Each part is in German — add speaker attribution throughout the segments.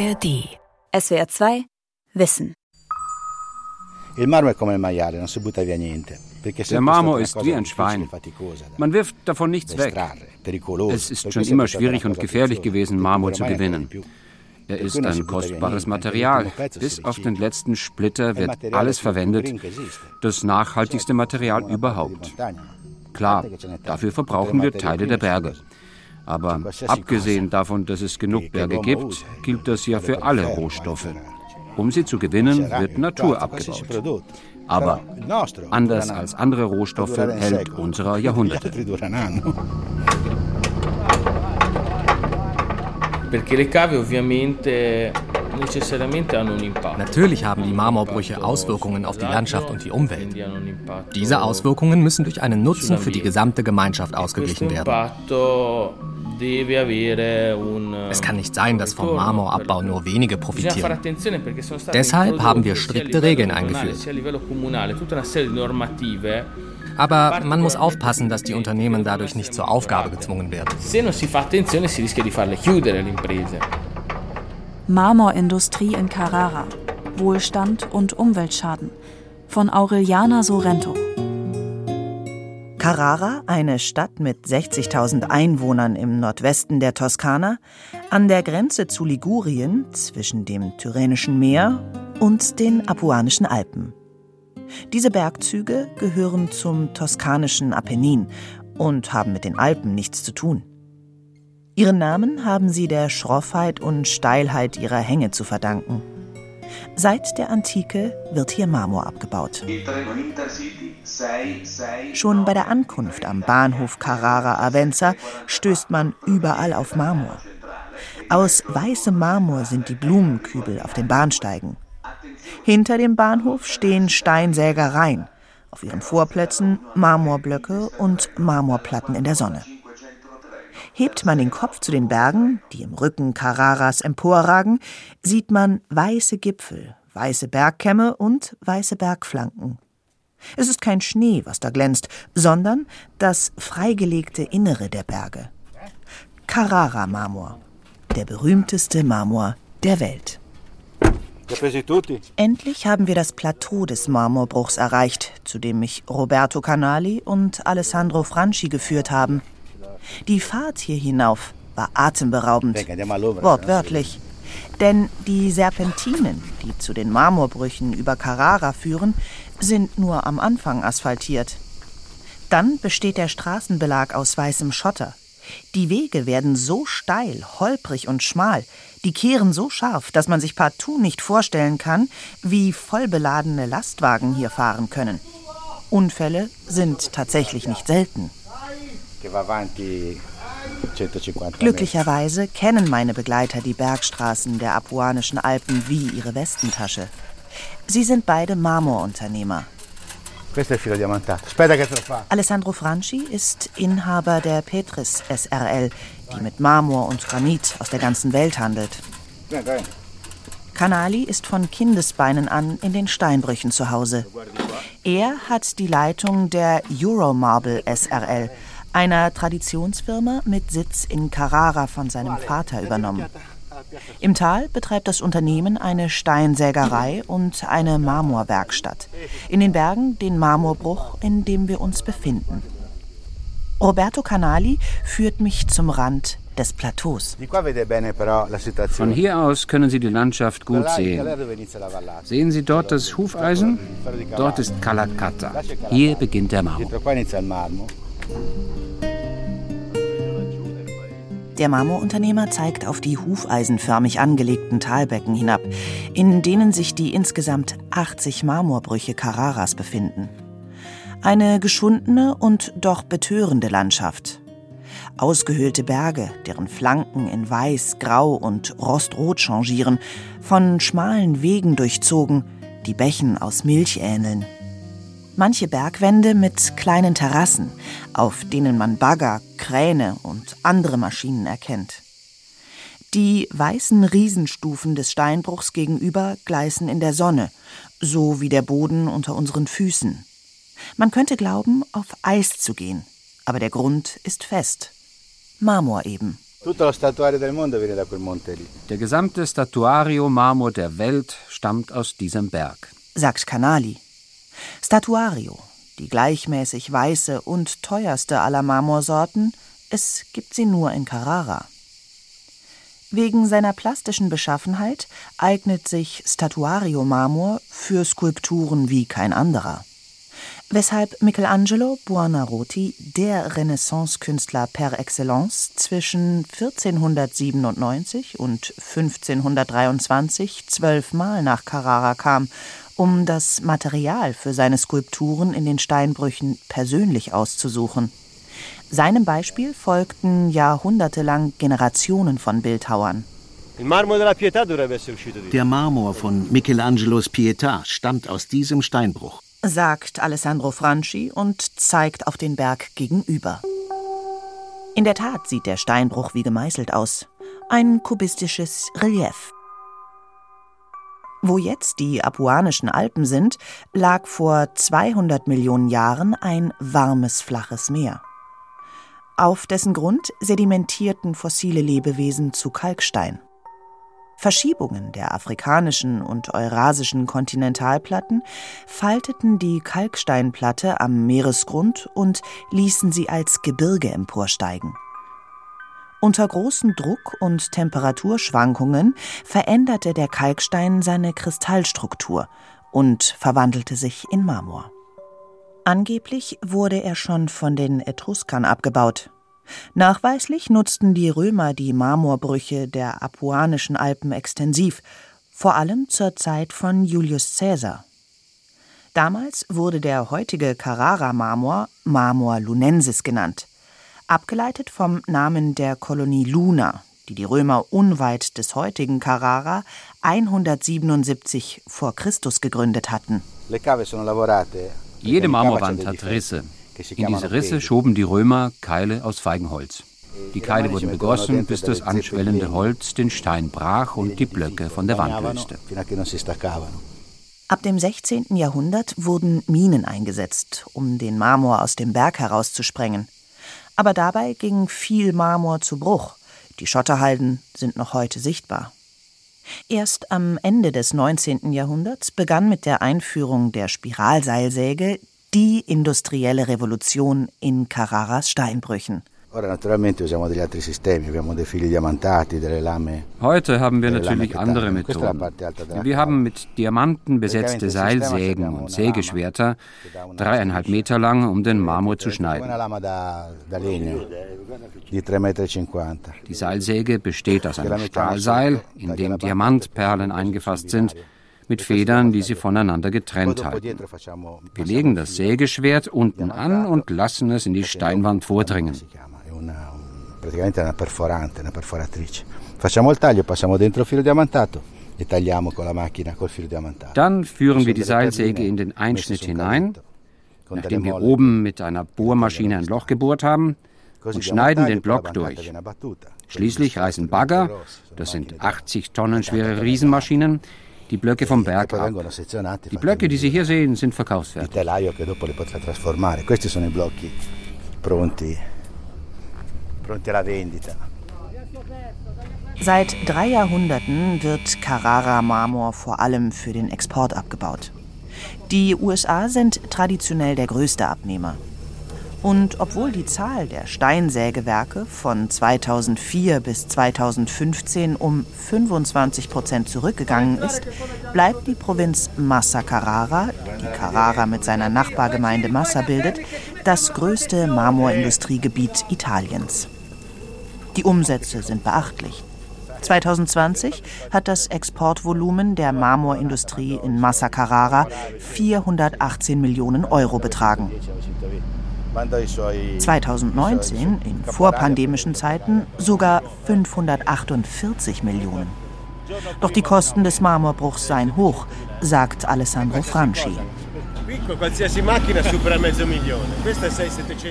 Speaker 1: ARD. SWR 2 Wissen.
Speaker 2: Der Marmor ist wie ein Schwein. Man wirft davon nichts weg. Es ist schon immer schwierig und gefährlich gewesen, Marmor zu gewinnen. Er ist ein kostbares Material. Bis auf den letzten Splitter wird alles verwendet. Das nachhaltigste Material überhaupt. Klar, dafür verbrauchen wir Teile der Berge. Aber abgesehen davon, dass es genug Berge gibt, gilt das ja für alle Rohstoffe. Um sie zu gewinnen, wird Natur abgebaut. Aber anders als andere Rohstoffe hält unserer Jahrhunderte.
Speaker 3: Natürlich haben die Marmorbrüche Auswirkungen auf die Landschaft und die Umwelt. Diese Auswirkungen müssen durch einen Nutzen für die gesamte Gemeinschaft ausgeglichen werden. Es kann nicht sein, dass vom Marmorabbau nur wenige profitieren. Deshalb haben wir strikte Regeln eingeführt. Aber man muss aufpassen, dass die Unternehmen dadurch nicht zur Aufgabe gezwungen werden.
Speaker 1: Marmorindustrie in Carrara. Wohlstand und Umweltschaden. Von Aureliana Sorrento.
Speaker 4: Carrara, eine Stadt mit 60.000 Einwohnern im Nordwesten der Toskana, an der Grenze zu Ligurien zwischen dem Tyrrhenischen Meer und den Apuanischen Alpen. Diese Bergzüge gehören zum toskanischen Apennin und haben mit den Alpen nichts zu tun. Ihren Namen haben sie der Schroffheit und Steilheit ihrer Hänge zu verdanken. Seit der Antike wird hier Marmor abgebaut. Schon bei der Ankunft am Bahnhof Carrara Avenza stößt man überall auf Marmor. Aus weißem Marmor sind die Blumenkübel auf den Bahnsteigen. Hinter dem Bahnhof stehen Steinsägereien. Auf ihren Vorplätzen Marmorblöcke und Marmorplatten in der Sonne. Hebt man den Kopf zu den Bergen, die im Rücken Carraras emporragen, sieht man weiße Gipfel, weiße Bergkämme und weiße Bergflanken. Es ist kein Schnee, was da glänzt, sondern das freigelegte Innere der Berge. Carrara-Marmor, der berühmteste Marmor der Welt. Endlich haben wir das Plateau des Marmorbruchs erreicht, zu dem mich Roberto Canali und Alessandro Franchi geführt haben. Die Fahrt hier hinauf war atemberaubend, wortwörtlich. Denn die Serpentinen, die zu den Marmorbrüchen über Carrara führen, sind nur am Anfang asphaltiert. Dann besteht der Straßenbelag aus weißem Schotter. Die Wege werden so steil, holprig und schmal, die kehren so scharf, dass man sich partout nicht vorstellen kann, wie vollbeladene Lastwagen hier fahren können. Unfälle sind tatsächlich nicht selten. Glücklicherweise kennen meine Begleiter die Bergstraßen der apuanischen Alpen wie ihre Westentasche. Sie sind beide Marmorunternehmer. Alessandro Franchi ist Inhaber der Petris SRL, die mit Marmor und Granit aus der ganzen Welt handelt. Canali ist von Kindesbeinen an in den Steinbrüchen zu Hause. Er hat die Leitung der Euromarble SRL, einer Traditionsfirma mit Sitz in Carrara von seinem Vater übernommen. Im Tal betreibt das Unternehmen eine Steinsägerei und eine Marmorwerkstatt. In den Bergen den Marmorbruch, in dem wir uns befinden. Roberto Canali führt mich zum Rand des Plateaus.
Speaker 2: Von hier aus können Sie die Landschaft gut sehen. Sehen Sie dort das Hufeisen? Dort ist Calacata. Hier beginnt der Marmor.
Speaker 4: Der Marmorunternehmer zeigt auf die hufeisenförmig angelegten Talbecken hinab, in denen sich die insgesamt 80 Marmorbrüche Carraras befinden. Eine geschundene und doch betörende Landschaft. Ausgehöhlte Berge, deren Flanken in Weiß, Grau und Rostrot changieren, von schmalen Wegen durchzogen, die Bächen aus Milch ähneln manche Bergwände mit kleinen Terrassen, auf denen man Bagger, Kräne und andere Maschinen erkennt. Die weißen Riesenstufen des Steinbruchs gegenüber gleißen in der Sonne, so wie der Boden unter unseren Füßen. Man könnte glauben, auf Eis zu gehen, aber der Grund ist fest. Marmor eben.
Speaker 2: Der gesamte Statuario-Marmor der Welt stammt aus diesem Berg,
Speaker 4: sagt Canali. Statuario, die gleichmäßig weiße und teuerste aller Marmorsorten, es gibt sie nur in Carrara. Wegen seiner plastischen Beschaffenheit eignet sich Statuario-Marmor für Skulpturen wie kein anderer. Weshalb Michelangelo Buonarroti der Renaissance-Künstler per excellence zwischen 1497 und 1523 zwölfmal nach Carrara kam, um das Material für seine Skulpturen in den Steinbrüchen persönlich auszusuchen. Seinem Beispiel folgten jahrhundertelang Generationen von Bildhauern.
Speaker 5: Der Marmor von Michelangelos Pietà stammt aus diesem Steinbruch,
Speaker 4: sagt Alessandro Franchi und zeigt auf den Berg gegenüber. In der Tat sieht der Steinbruch wie gemeißelt aus. Ein kubistisches Relief. Wo jetzt die apuanischen Alpen sind, lag vor 200 Millionen Jahren ein warmes, flaches Meer. Auf dessen Grund sedimentierten fossile Lebewesen zu Kalkstein. Verschiebungen der afrikanischen und eurasischen Kontinentalplatten falteten die Kalksteinplatte am Meeresgrund und ließen sie als Gebirge emporsteigen. Unter großem Druck und Temperaturschwankungen veränderte der Kalkstein seine Kristallstruktur und verwandelte sich in Marmor. Angeblich wurde er schon von den Etruskern abgebaut. Nachweislich nutzten die Römer die Marmorbrüche der Apuanischen Alpen extensiv, vor allem zur Zeit von Julius Caesar. Damals wurde der heutige Carrara-Marmor Marmor lunensis genannt, abgeleitet vom Namen der Kolonie Luna, die die Römer unweit des heutigen Carrara 177 vor Christus gegründet hatten.
Speaker 2: Jede Marmorwand hat Risse. In diese Risse schoben die Römer Keile aus Feigenholz. Die Keile wurden begossen, bis das anschwellende Holz den Stein brach und die Blöcke von der Wand löste.
Speaker 4: Ab dem 16. Jahrhundert wurden Minen eingesetzt, um den Marmor aus dem Berg herauszusprengen. Aber dabei ging viel Marmor zu Bruch. Die Schotterhalden sind noch heute sichtbar. Erst am Ende des 19. Jahrhunderts begann mit der Einführung der Spiralseilsäge die industrielle Revolution in Carraras Steinbrüchen.
Speaker 2: Heute haben wir natürlich andere Methoden. Wir haben mit Diamanten besetzte Seilsägen und Sägeschwerter, dreieinhalb Meter lang, um den Marmor zu schneiden. Die Seilsäge besteht aus einem Stahlseil, in dem Diamantperlen eingefasst sind, mit Federn, die sie voneinander getrennt halten. Wir legen das Sägeschwert unten an und lassen es in die Steinwand vordringen. e. Dann führen wir die Seilsäge in den Einschnitt hinein, nachdem wir oben mit einer Bohrmaschine ein Loch gebohrt haben, und schneiden den Block durch. Schließlich reißen Bagger, das sind 80 Tonnen schwere Riesenmaschinen, die Blöcke vom Berg ab. Die Blöcke, die Sie hier sehen, sind verkaufsfertig.
Speaker 4: Seit drei Jahrhunderten wird Carrara-Marmor vor allem für den Export abgebaut. Die USA sind traditionell der größte Abnehmer. Und obwohl die Zahl der Steinsägewerke von 2004 bis 2015 um 25 Prozent zurückgegangen ist, bleibt die Provinz Massa Carrara, die Carrara mit seiner Nachbargemeinde Massa bildet, das größte Marmorindustriegebiet Italiens. Die Umsätze sind beachtlich. 2020 hat das Exportvolumen der Marmorindustrie in Massa Carrara 418 Millionen Euro betragen. 2019, in vorpandemischen Zeiten, sogar 548 Millionen. Doch die Kosten des Marmorbruchs seien hoch, sagt Alessandro Franchi.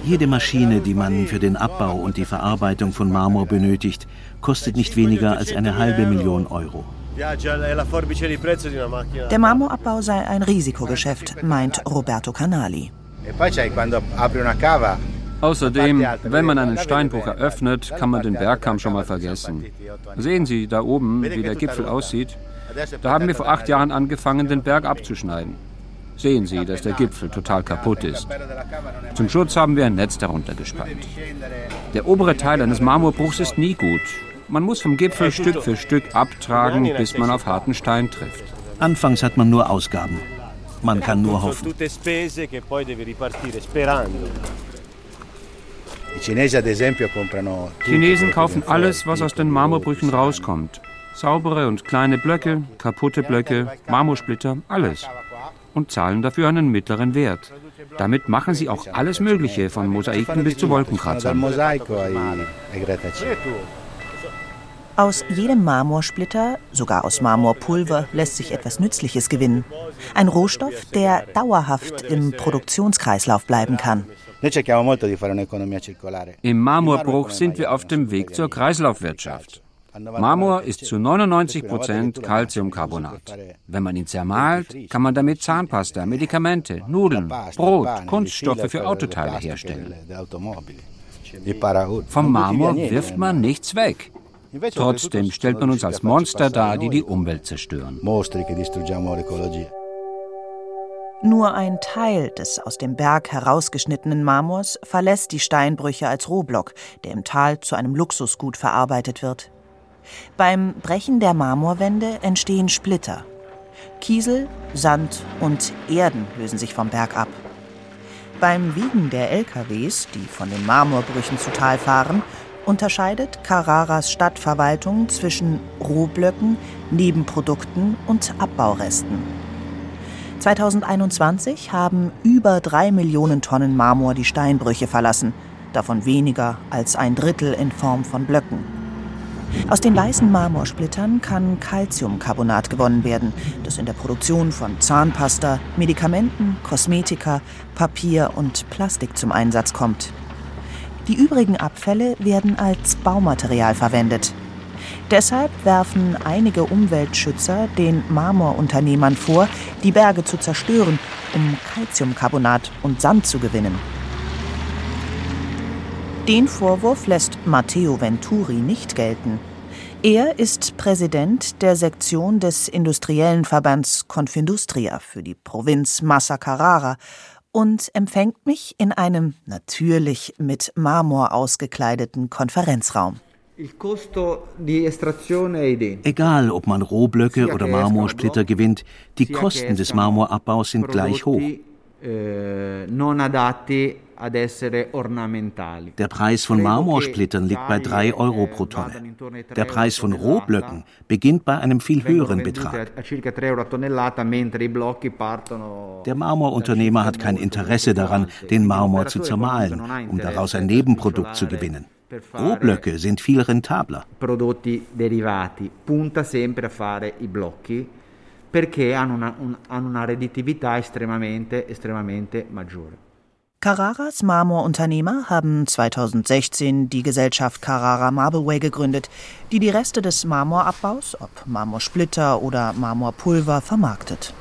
Speaker 5: Jede Maschine, die man für den Abbau und die Verarbeitung von Marmor benötigt, kostet nicht weniger als eine halbe Million Euro.
Speaker 4: Der Marmorabbau sei ein Risikogeschäft, meint Roberto Canali. E
Speaker 2: Außerdem, wenn man einen Steinbruch eröffnet, kann man den Bergkamm schon mal vergessen. Sehen Sie da oben, wie der Gipfel aussieht? Da haben wir vor acht Jahren angefangen, den Berg abzuschneiden. Sehen Sie, dass der Gipfel total kaputt ist. Zum Schutz haben wir ein Netz darunter gespannt. Der obere Teil eines Marmorbruchs ist nie gut. Man muss vom Gipfel Stück für Stück abtragen, bis man auf harten Stein trifft.
Speaker 5: Anfangs hat man nur Ausgaben. Man kann nur hoffen.
Speaker 2: Chinesen kaufen alles, was aus den Marmorbrüchen rauskommt. Saubere und kleine Blöcke, kaputte Blöcke, Marmorsplitter, alles. Und zahlen dafür einen mittleren Wert. Damit machen sie auch alles Mögliche, von Mosaiken bis zu Wolkenkratzern.
Speaker 4: Aus jedem Marmorsplitter, sogar aus Marmorpulver, lässt sich etwas Nützliches gewinnen. Ein Rohstoff, der dauerhaft im Produktionskreislauf bleiben kann.
Speaker 2: Im Marmorbruch sind wir auf dem Weg zur Kreislaufwirtschaft. Marmor ist zu 99 Prozent Calciumcarbonat. Wenn man ihn zermahlt, kann man damit Zahnpasta, Medikamente, Nudeln, Brot, Kunststoffe für Autoteile herstellen. Vom Marmor wirft man nichts weg. Trotzdem stellt man uns als Monster dar, die die Umwelt zerstören.
Speaker 4: Nur ein Teil des aus dem Berg herausgeschnittenen Marmors verlässt die Steinbrüche als Rohblock, der im Tal zu einem Luxusgut verarbeitet wird. Beim Brechen der Marmorwände entstehen Splitter. Kiesel, Sand und Erden lösen sich vom Berg ab. Beim Wiegen der LKWs, die von den Marmorbrüchen zu Tal fahren, unterscheidet Carraras Stadtverwaltung zwischen Rohblöcken, Nebenprodukten und Abbauresten. 2021 haben über drei Millionen Tonnen Marmor die Steinbrüche verlassen, davon weniger als ein Drittel in Form von Blöcken. Aus den weißen Marmorsplittern kann Calciumcarbonat gewonnen werden, das in der Produktion von Zahnpasta, Medikamenten, Kosmetika, Papier und Plastik zum Einsatz kommt. Die übrigen Abfälle werden als Baumaterial verwendet. Deshalb werfen einige Umweltschützer den Marmorunternehmern vor, die Berge zu zerstören, um Calciumcarbonat und Sand zu gewinnen. Den Vorwurf lässt Matteo Venturi nicht gelten. Er ist Präsident der Sektion des industriellen Verbands Confindustria für die Provinz Massa Carrara und empfängt mich in einem natürlich mit Marmor ausgekleideten Konferenzraum.
Speaker 5: Egal, ob man Rohblöcke oder Marmorsplitter gewinnt, die Kosten des Marmorabbaus sind gleich hoch. Eh, Der Preis von Marmorsplittern liegt bei 3 Euro pro Tonne. Der Preis von Rohblöcken beginnt bei einem viel höheren Betrag. Der Marmorunternehmer hat kein Interesse daran, den Marmor zu zermahlen, um daraus ein Nebenprodukt zu gewinnen. Rohblöcke sind viel rentabler. Prodotti derivati punta sempre a fare i blocchi perché hanno una, un, hanno una redditività estremamente, estremamente maggiore.
Speaker 4: Carraras Marmorunternehmer haben 2016 die Gesellschaft Carrara Marbleway gegründet, die die Reste des Marmorabbaus, ob Marmorsplitter oder Marmorpulver, vermarktet.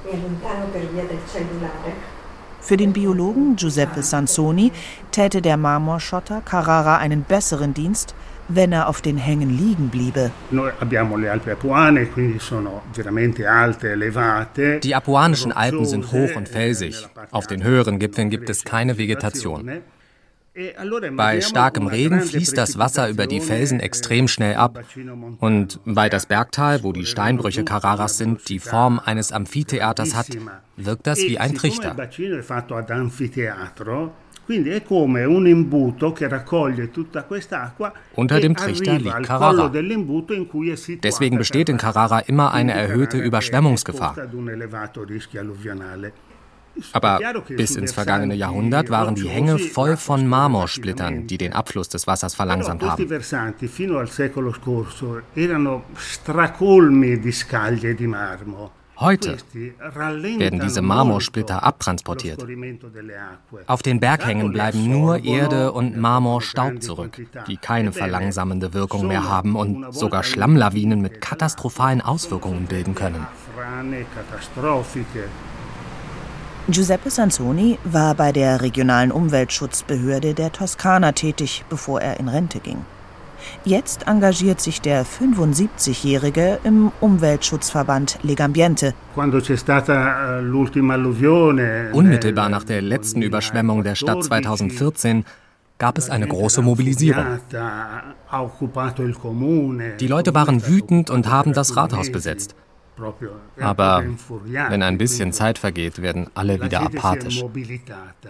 Speaker 4: Für den Biologen Giuseppe Sansoni täte der Marmorschotter Carrara einen besseren Dienst, wenn er auf den Hängen liegen bliebe.
Speaker 3: Die apuanischen Alpen sind hoch und felsig. Auf den höheren Gipfeln gibt es keine Vegetation. E Bei starkem Regen fließt das Wasser über die Felsen extrem schnell ab. Und weil das Bergtal, wo die Steinbrüche Carraras sind, die Form eines Amphitheaters hat, wirkt das wie ein Trichter. Unter dem Trichter liegt Carrara. Deswegen besteht in Carrara immer eine erhöhte Überschwemmungsgefahr. Aber bis ins vergangene Jahrhundert waren die Hänge voll von Marmorsplittern, die den Abfluss des Wassers verlangsamt haben. Heute werden diese Marmorsplitter abtransportiert. Auf den Berghängen bleiben nur Erde und Marmorstaub zurück, die keine verlangsamende Wirkung mehr haben und sogar Schlammlawinen mit katastrophalen Auswirkungen bilden können.
Speaker 4: Giuseppe Sansoni war bei der regionalen Umweltschutzbehörde der Toskana tätig, bevor er in Rente ging. Jetzt engagiert sich der 75-Jährige im Umweltschutzverband Legambiente.
Speaker 3: Eh, Unmittelbar nach der letzten Überschwemmung der Stadt 2014 gab es eine große Mobilisierung. Die Leute waren wütend und haben das Rathaus besetzt. Aber wenn ein bisschen Zeit vergeht, werden alle wieder apathisch.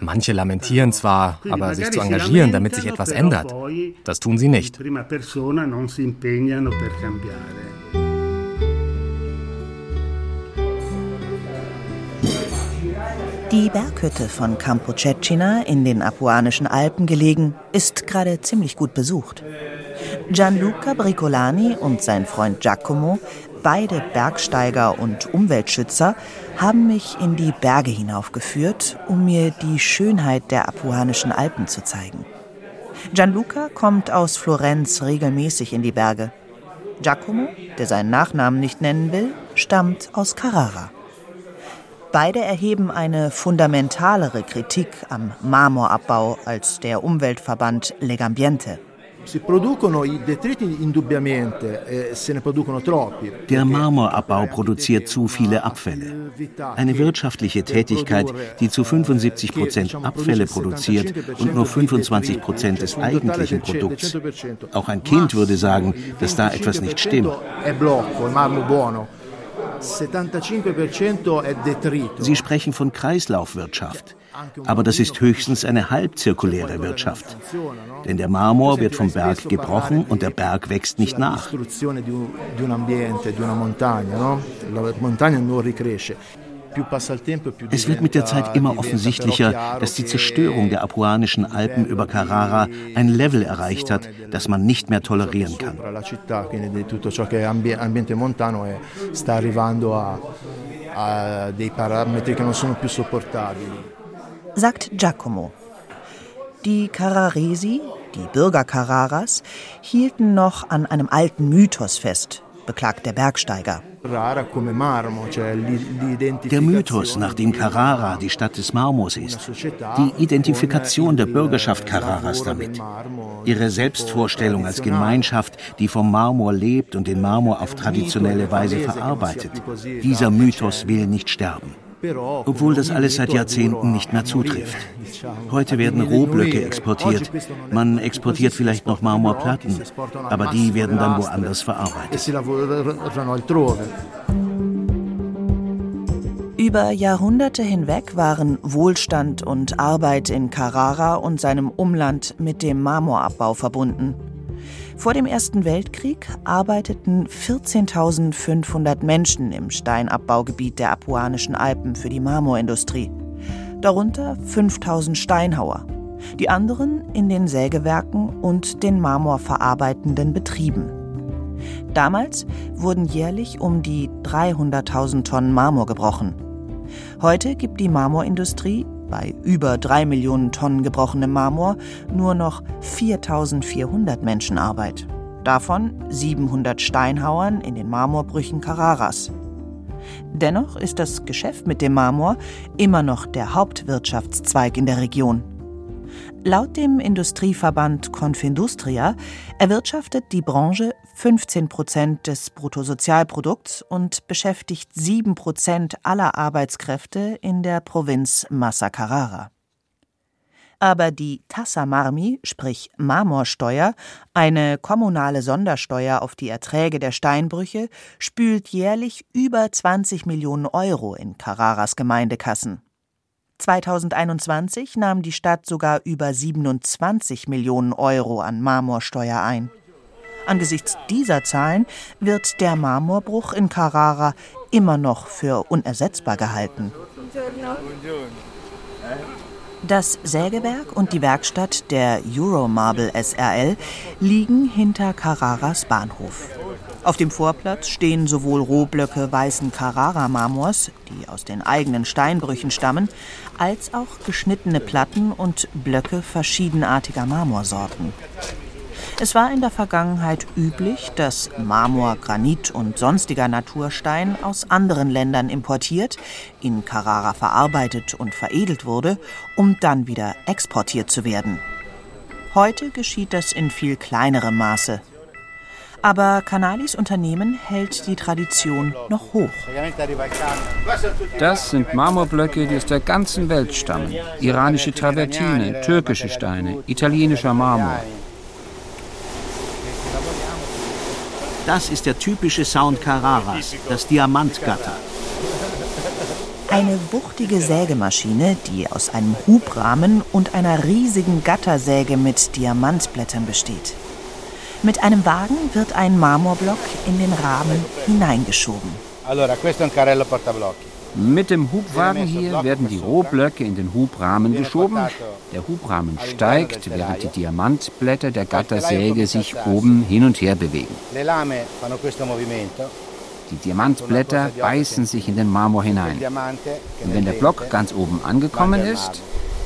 Speaker 3: Manche lamentieren zwar, aber sich zu engagieren, damit sich etwas ändert, das tun sie nicht.
Speaker 4: Die Berghütte von Campo Cecina in den Apuanischen Alpen gelegen, ist gerade ziemlich gut besucht. Gianluca Bricolani und sein Freund Giacomo Beide Bergsteiger und Umweltschützer haben mich in die Berge hinaufgeführt, um mir die Schönheit der apuanischen Alpen zu zeigen. Gianluca kommt aus Florenz regelmäßig in die Berge. Giacomo, der seinen Nachnamen nicht nennen will, stammt aus Carrara. Beide erheben eine fundamentalere Kritik am Marmorabbau als der Umweltverband Legambiente.
Speaker 5: E ne. Der Marmorabbau produziert zu viele Abfälle. Eine wirtschaftliche Tätigkeit, die zu 75 Prozent Abfälle produziert und nur 25 Prozent des eigentlichen Produkts. Auch ein Kind würde sagen, dass da etwas nicht stimmt. Sie sprechen von Kreislaufwirtschaft. Aber das ist höchstens eine halbzirkuläre Wirtschaft. Denn der Marmor wird vom Berg gebrochen und der Berg wächst nicht nach. Es wird mit der Zeit immer offensichtlicher, dass die Zerstörung der apuanischen Alpen über Carrara ein Level erreicht hat, das man nicht mehr tolerieren kann
Speaker 4: sagt Giacomo. Die Carraresi, die Bürger Carraras, hielten noch an einem alten Mythos fest, beklagt der Bergsteiger.
Speaker 5: Der Mythos, nach dem Carrara die Stadt des Marmors ist. Die Identifikation der Bürgerschaft Carraras damit. Ihre Selbstvorstellung als Gemeinschaft, die vom Marmor lebt und den Marmor auf traditionelle Weise verarbeitet. Dieser Mythos will nicht sterben obwohl das alles seit Jahrzehnten nicht mehr zutrifft. Heute werden Rohblöcke exportiert. Man exportiert vielleicht noch Marmorplatten, aber die werden dann woanders verarbeitet.
Speaker 4: Über Jahrhunderte hinweg waren Wohlstand und Arbeit in Carrara und seinem Umland mit dem Marmorabbau verbunden. Vor dem Ersten Weltkrieg arbeiteten 14.500 Menschen im Steinabbaugebiet der Apuanischen Alpen für die Marmorindustrie. Darunter 5.000 Steinhauer. Die anderen in den Sägewerken und den marmorverarbeitenden Betrieben. Damals wurden jährlich um die 300.000 Tonnen Marmor gebrochen. Heute gibt die Marmorindustrie bei über drei Millionen Tonnen gebrochenem Marmor nur noch 4400 Menschen Arbeit. Davon 700 Steinhauern in den Marmorbrüchen Carraras. Dennoch ist das Geschäft mit dem Marmor immer noch der Hauptwirtschaftszweig in der Region. Laut dem Industrieverband Confindustria erwirtschaftet die Branche 15 Prozent des Bruttosozialprodukts und beschäftigt 7 Prozent aller Arbeitskräfte in der Provinz Massa Carrara. Aber die Tassa Marmi, sprich Marmorsteuer, eine kommunale Sondersteuer auf die Erträge der Steinbrüche, spült jährlich über 20 Millionen Euro in Carraras Gemeindekassen. 2021 nahm die Stadt sogar über 27 Millionen Euro an Marmorsteuer ein. Angesichts dieser Zahlen wird der Marmorbruch in Carrara immer noch für unersetzbar gehalten. Das Sägewerk und die Werkstatt der Euromarble SRL liegen hinter Carraras Bahnhof. Auf dem Vorplatz stehen sowohl Rohblöcke weißen Carrara-Marmors, die aus den eigenen Steinbrüchen stammen, als auch geschnittene Platten und Blöcke verschiedenartiger Marmorsorten. Es war in der Vergangenheit üblich, dass Marmor, Granit und sonstiger Naturstein aus anderen Ländern importiert, in Carrara verarbeitet und veredelt wurde, um dann wieder exportiert zu werden. Heute geschieht das in viel kleinerem Maße. Aber Canalis Unternehmen hält die Tradition noch hoch.
Speaker 2: Das sind Marmorblöcke, die aus der ganzen Welt stammen. Iranische Travertine, türkische Steine, italienischer Marmor.
Speaker 5: Das ist der typische Sound Carraras, das Diamantgatter.
Speaker 4: Eine wuchtige Sägemaschine, die aus einem Hubrahmen und einer riesigen Gattersäge mit Diamantblättern besteht. Mit einem Wagen wird ein Marmorblock in den Rahmen hineingeschoben.
Speaker 2: Allora, questo è un carrello portablocchi. Mit dem Hubwagen hier werden die Rohblöcke in den Hubrahmen geschoben. Der Hubrahmen steigt, während die Diamantblätter der Gattersäge sich oben hin und her bewegen. Die Diamantblätter beißen sich in den Marmor hinein. Und wenn der Block ganz oben angekommen ist,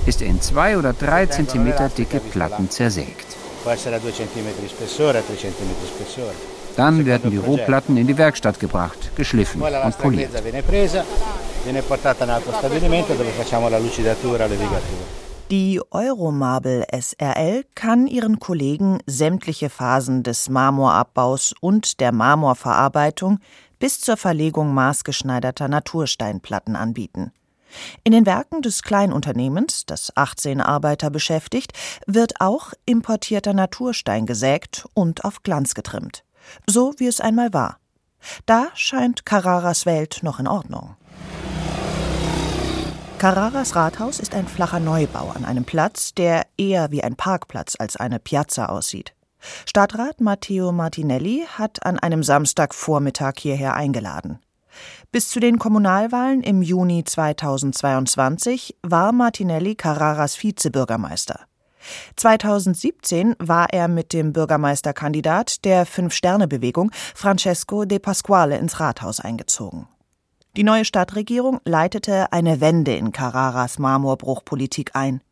Speaker 2: ist er in zwei oder drei Zentimeter dicke Platten zersägt. Dann werden die Rohplatten in die Werkstatt gebracht, geschliffen und poliert.
Speaker 4: Die Euromarbel SRL kann ihren Kollegen sämtliche Phasen des Marmorabbaus und der Marmorverarbeitung bis zur Verlegung maßgeschneiderter Natursteinplatten anbieten. In den Werken des Kleinunternehmens, das 18 Arbeiter beschäftigt, wird auch importierter Naturstein gesägt und auf Glanz getrimmt so wie es einmal war. Da scheint Carraras Welt noch in Ordnung. Carraras Rathaus ist ein flacher Neubau an einem Platz, der eher wie ein Parkplatz als eine Piazza aussieht. Stadtrat Matteo Martinelli hat an einem Samstagvormittag hierher eingeladen. Bis zu den Kommunalwahlen im Juni 2022 war Martinelli Carraras Vizebürgermeister. 2017 war er mit dem Bürgermeisterkandidat der Fünf-Sterne-Bewegung Francesco De Pasquale ins Rathaus eingezogen. Die neue Stadtregierung leitete eine Wende in Carraras Marmorbruchpolitik ein.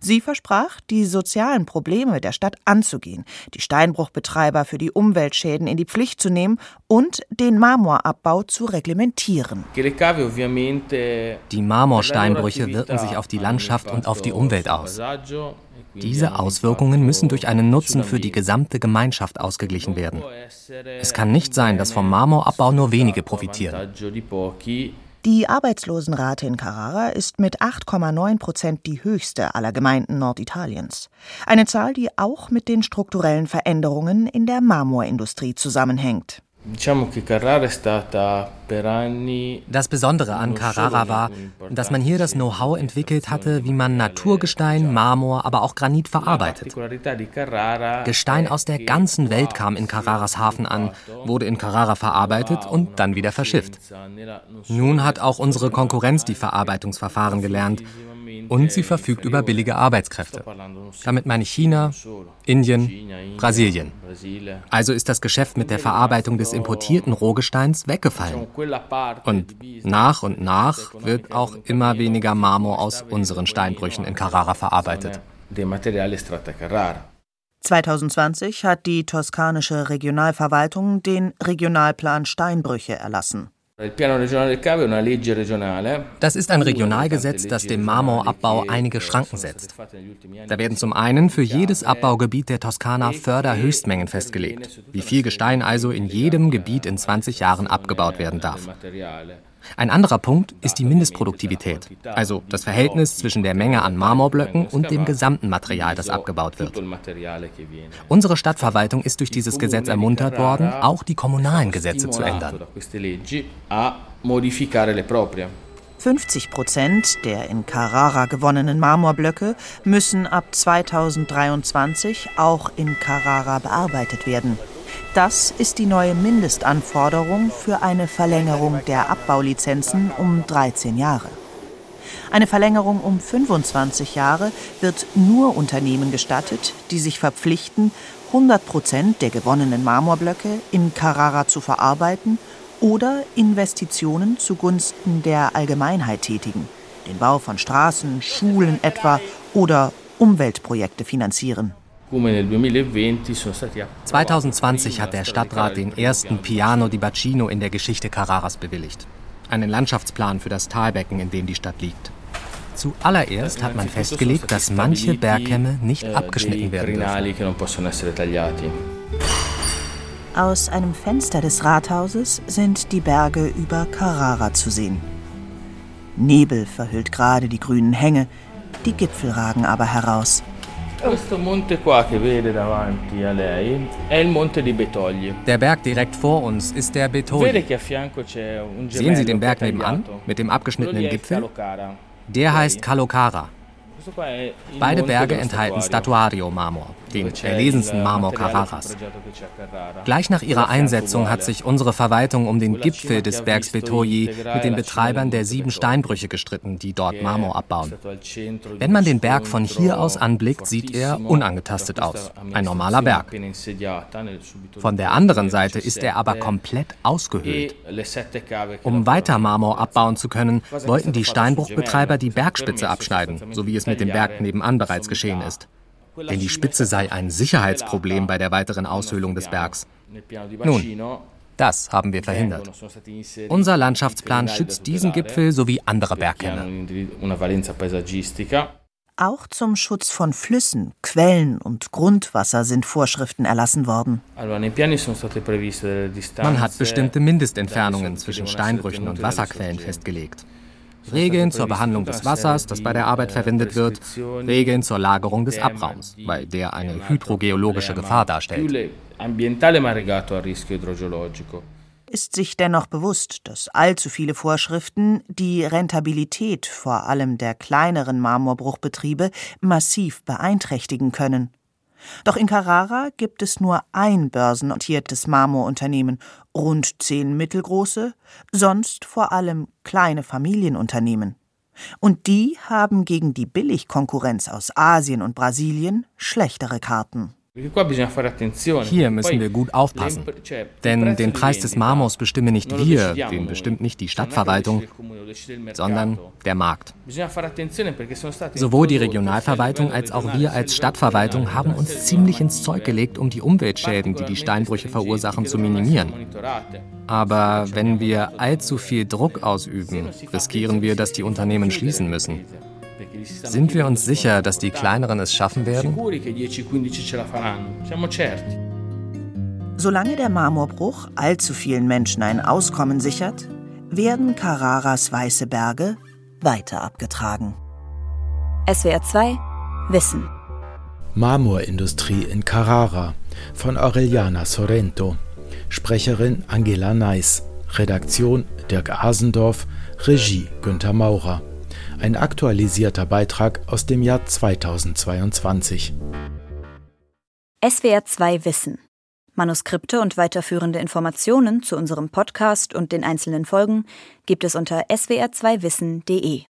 Speaker 4: Sie versprach, die sozialen Probleme der Stadt anzugehen, die Steinbruchbetreiber für die Umweltschäden in die Pflicht zu nehmen und den Marmorabbau zu reglementieren.
Speaker 3: Die Marmorsteinbrüche wirken sich auf die Landschaft und auf die Umwelt aus. Diese Auswirkungen müssen durch einen Nutzen für die gesamte Gemeinschaft ausgeglichen werden. Es kann nicht sein, dass vom Marmorabbau nur wenige profitieren.
Speaker 4: Die Arbeitslosenrate in Carrara ist mit 8,9 Prozent die höchste aller Gemeinden Norditaliens. Eine Zahl, die auch mit den strukturellen Veränderungen in der Marmorindustrie zusammenhängt.
Speaker 3: Das Besondere an Carrara war, dass man hier das Know-how entwickelt hatte, wie man Naturgestein, Marmor, aber auch Granit verarbeitet. Gestein aus der ganzen Welt kam in Carraras Hafen an, wurde in Carrara verarbeitet und dann wieder verschifft. Nun hat auch unsere Konkurrenz die Verarbeitungsverfahren gelernt und sie verfügt über billige Arbeitskräfte. Damit meine ich China, Indien, Brasilien. Also ist das Geschäft mit der Verarbeitung des importierten Rohgesteins weggefallen. Und nach und nach wird auch immer weniger Marmor aus unseren Steinbrüchen in Carrara verarbeitet.
Speaker 4: 2020 hat die toskanische Regionalverwaltung den Regionalplan Steinbrüche erlassen.
Speaker 3: Das ist ein Regionalgesetz, das dem Marmorabbau einige Schranken setzt. Da werden zum einen für jedes Abbaugebiet der Toskana Förderhöchstmengen festgelegt, wie viel Gestein also in jedem Gebiet in 20 Jahren abgebaut werden darf. Ein anderer Punkt ist die Mindestproduktivität, also das Verhältnis zwischen der Menge an Marmorblöcken und dem gesamten Material, das abgebaut wird. Unsere Stadtverwaltung ist durch dieses Gesetz ermuntert worden, auch die kommunalen Gesetze zu ändern.
Speaker 4: 50 Prozent der in Carrara gewonnenen Marmorblöcke müssen ab 2023 auch in Carrara bearbeitet werden. Das ist die neue Mindestanforderung für eine Verlängerung der Abbaulizenzen um 13 Jahre. Eine Verlängerung um 25 Jahre wird nur Unternehmen gestattet, die sich verpflichten, 100 Prozent der gewonnenen Marmorblöcke in Carrara zu verarbeiten oder Investitionen zugunsten der Allgemeinheit tätigen, den Bau von Straßen, Schulen etwa oder Umweltprojekte finanzieren.
Speaker 3: 2020 hat der Stadtrat den ersten Piano di Bacino in der Geschichte Carraras bewilligt. Einen Landschaftsplan für das Talbecken, in dem die Stadt liegt. Zuallererst hat man festgelegt, dass manche Bergkämme nicht eh, abgeschnitten werden dürfen.
Speaker 4: Aus einem Fenster des Rathauses sind die Berge über Carrara zu sehen. Nebel verhüllt gerade die grünen Hänge, die Gipfel ragen aber heraus.
Speaker 3: Der Berg direkt vor uns ist der Betogli. Sehen Sie den Berg nebenan mit dem abgeschnittenen Gipfel? Der heißt Kalokara. Beide Berge enthalten Statuario-Marmor, den erlesensten Marmor Carraras. Gleich nach ihrer Einsetzung hat sich unsere Verwaltung um den Gipfel des Bergs Betoyi mit den Betreibern der sieben Steinbrüche gestritten, die dort Marmor abbauen. Wenn man den Berg von hier aus anblickt, sieht er unangetastet aus. Ein normaler Berg. Von der anderen Seite ist er aber komplett ausgehöhlt. Um weiter Marmor abbauen zu können, wollten die Steinbruchbetreiber die Bergspitze abschneiden, so wie es mit dem Berg nebenan bereits geschehen ist denn die Spitze sei ein Sicherheitsproblem bei der weiteren Aushöhlung des Bergs. Nun, das haben wir verhindert. Unser Landschaftsplan schützt diesen Gipfel sowie andere Bergkämme.
Speaker 4: Auch zum Schutz von Flüssen, Quellen und Grundwasser sind Vorschriften erlassen worden.
Speaker 3: Man hat bestimmte Mindestentfernungen zwischen Steinbrüchen und Wasserquellen festgelegt. Regeln zur Behandlung des Wassers, das bei der Arbeit verwendet wird, Regeln zur Lagerung des Abraums, weil der eine hydrogeologische Gefahr darstellt.
Speaker 4: Ist sich dennoch bewusst, dass allzu viele Vorschriften die Rentabilität vor allem der kleineren Marmorbruchbetriebe massiv beeinträchtigen können. Doch in Carrara gibt es nur ein börsennotiertes Marmorunternehmen, rund zehn mittelgroße, sonst vor allem kleine Familienunternehmen. Und die haben gegen die Billigkonkurrenz aus Asien und Brasilien schlechtere Karten.
Speaker 3: Hier müssen wir gut aufpassen, denn den Preis des Marmors bestimmen nicht wir, den bestimmt nicht die Stadtverwaltung, sondern der Markt. Sowohl die Regionalverwaltung als auch wir als Stadtverwaltung haben uns ziemlich ins Zeug gelegt, um die Umweltschäden, die die Steinbrüche verursachen, zu minimieren. Aber wenn wir allzu viel Druck ausüben, riskieren wir, dass die Unternehmen schließen müssen. Sind wir uns sicher, dass die Kleineren es schaffen werden?
Speaker 4: Solange der Marmorbruch allzu vielen Menschen ein Auskommen sichert, werden Carraras weiße Berge weiter abgetragen.
Speaker 1: SWR 2 Wissen
Speaker 6: Marmorindustrie in Carrara von Aureliana Sorrento. Sprecherin Angela Neiss. Redaktion Dirk Asendorf. Regie Günter Maurer. Ein aktualisierter Beitrag aus dem Jahr 2022.
Speaker 1: SWR 2 Wissen. Manuskripte und weiterführende Informationen zu unserem Podcast und den einzelnen Folgen gibt es unter swr2wissen.de.